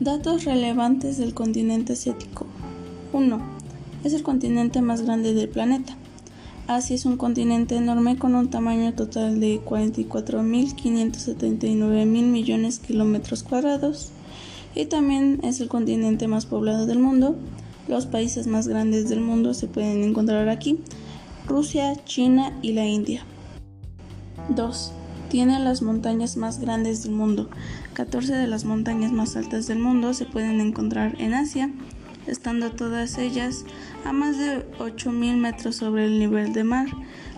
Datos relevantes del continente asiático. 1. Es el continente más grande del planeta. Asia es un continente enorme con un tamaño total de 44.579 mil millones de kilómetros cuadrados y también es el continente más poblado del mundo. Los países más grandes del mundo se pueden encontrar aquí, Rusia, China y la India. 2. Tiene las montañas más grandes del mundo. 14 de las montañas más altas del mundo se pueden encontrar en Asia, estando todas ellas a más de 8.000 metros sobre el nivel de mar.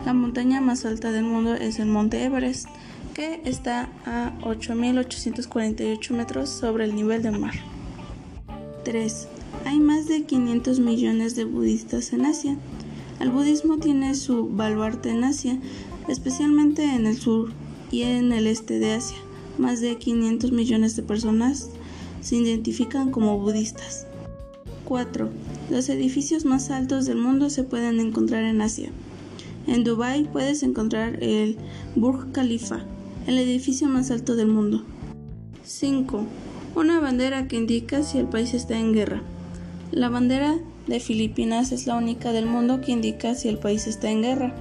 La montaña más alta del mundo es el Monte Everest, que está a 8.848 metros sobre el nivel del mar. 3. Hay más de 500 millones de budistas en Asia. El budismo tiene su baluarte en Asia, especialmente en el sur y en el este de Asia. Más de 500 millones de personas se identifican como budistas. 4. Los edificios más altos del mundo se pueden encontrar en Asia. En Dubái puedes encontrar el Burj Khalifa, el edificio más alto del mundo. 5. Una bandera que indica si el país está en guerra. La bandera de Filipinas es la única del mundo que indica si el país está en guerra.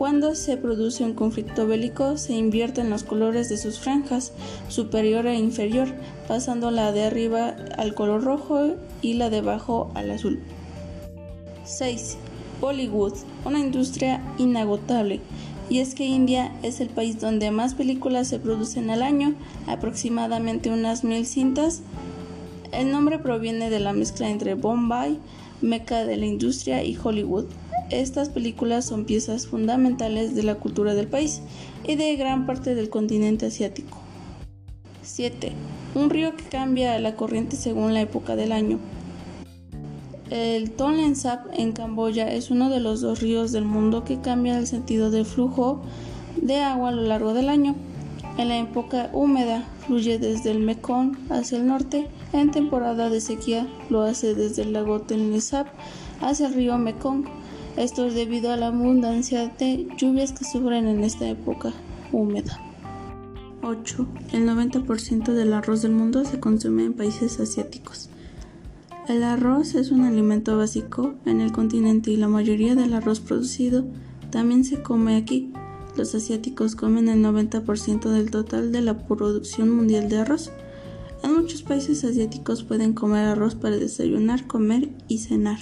Cuando se produce un conflicto bélico, se invierten los colores de sus franjas, superior e inferior, pasando la de arriba al color rojo y la de abajo al azul. 6. Bollywood, una industria inagotable y es que India es el país donde más películas se producen al año, aproximadamente unas mil cintas. El nombre proviene de la mezcla entre Bombay, meca de la industria, y Hollywood. Estas películas son piezas fundamentales de la cultura del país y de gran parte del continente asiático. 7. Un río que cambia la corriente según la época del año. El Tonle Sap en Camboya es uno de los dos ríos del mundo que cambia el sentido del flujo de agua a lo largo del año. En la época húmeda fluye desde el Mekong hacia el norte, en temporada de sequía lo hace desde el lago Sap hacia el río Mekong. Esto es debido a la abundancia de lluvias que sufren en esta época húmeda. 8. El 90% del arroz del mundo se consume en países asiáticos. El arroz es un alimento básico en el continente y la mayoría del arroz producido también se come aquí. Los asiáticos comen el 90% del total de la producción mundial de arroz. En muchos países asiáticos pueden comer arroz para desayunar, comer y cenar.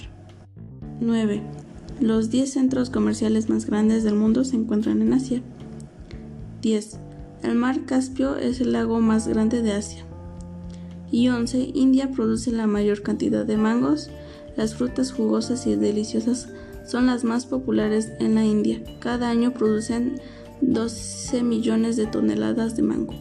9. Los 10 centros comerciales más grandes del mundo se encuentran en Asia. 10. El mar Caspio es el lago más grande de Asia y 11. India produce la mayor cantidad de mangos. Las frutas jugosas y deliciosas son las más populares en la India. Cada año producen 12 millones de toneladas de mango.